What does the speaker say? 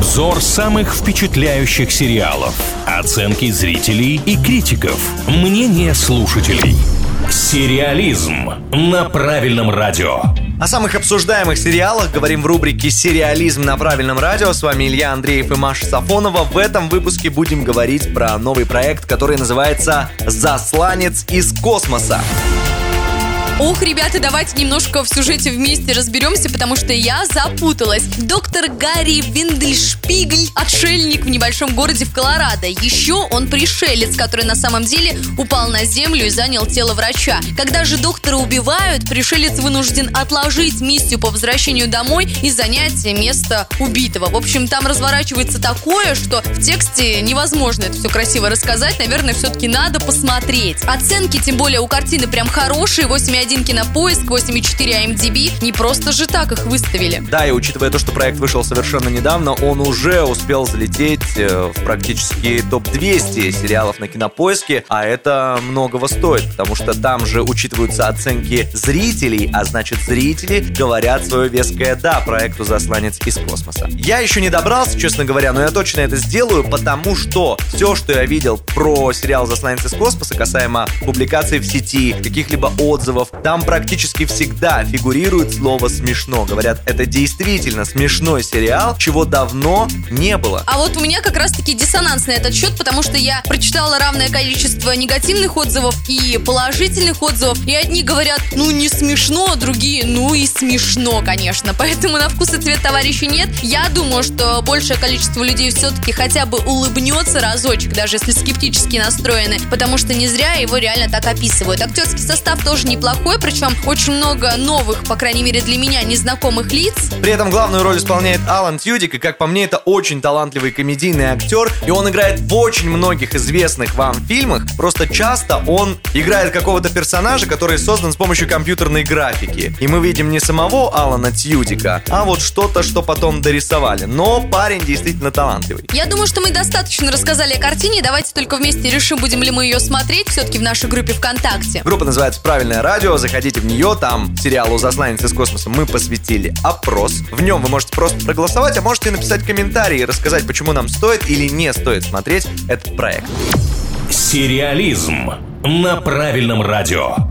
Обзор самых впечатляющих сериалов. Оценки зрителей и критиков. Мнение слушателей. Сериализм на правильном радио. О самых обсуждаемых сериалах говорим в рубрике «Сериализм на правильном радио». С вами Илья Андреев и Маша Сафонова. В этом выпуске будем говорить про новый проект, который называется «Засланец из космоса». Ох, ребята, давайте немножко в сюжете вместе разберемся, потому что я запуталась. Доктор Гарри Виндельшпигль – отшельник в небольшом городе в Колорадо. Еще он пришелец, который на самом деле упал на землю и занял тело врача. Когда же доктора убивают, пришелец вынужден отложить миссию по возвращению домой и занять место убитого. В общем, там разворачивается такое, что в тексте невозможно это все красиво рассказать. Наверное, все-таки надо посмотреть. Оценки, тем более, у картины прям хорошие. 8,1 1 кинопоиск, 8,4 IMDb. Не просто же так их выставили. Да, и учитывая то, что проект вышел совершенно недавно, он уже успел залететь э, в практически топ-200 сериалов на кинопоиске, а это многого стоит, потому что там же учитываются оценки зрителей, а значит зрители говорят свое веское «да» проекту «Засланец из космоса». Я еще не добрался, честно говоря, но я точно это сделаю, потому что все, что я видел про сериал «Засланец из космоса» касаемо публикаций в сети, каких-либо отзывов, там практически всегда фигурирует слово «смешно». Говорят, это действительно смешной сериал, чего давно не было. А вот у меня как раз-таки диссонанс на этот счет, потому что я прочитала равное количество негативных отзывов и положительных отзывов, и одни говорят, ну не смешно, а другие, ну и смешно, конечно. Поэтому на вкус и цвет товарищей нет. Я думаю, что большее количество людей все-таки хотя бы улыбнется разочек, даже если скептически настроены, потому что не зря его реально так описывают. Актерский состав тоже неплохой, такой, причем очень много новых, по крайней мере для меня, незнакомых лиц. При этом главную роль исполняет Алан Тьюдик, и как по мне, это очень талантливый комедийный актер, и он играет в очень многих известных вам фильмах, просто часто он играет какого-то персонажа, который создан с помощью компьютерной графики. И мы видим не самого Алана Тьюдика, а вот что-то, что потом дорисовали. Но парень действительно талантливый. Я думаю, что мы достаточно рассказали о картине, давайте только вместе решим, будем ли мы ее смотреть все-таки в нашей группе ВКонтакте. Группа называется «Правильное радио», заходите в нее, там сериалу «Засланец из космоса» мы посвятили опрос. В нем вы можете просто проголосовать, а можете написать комментарий и рассказать, почему нам стоит или не стоит смотреть этот проект. Сериализм на правильном радио.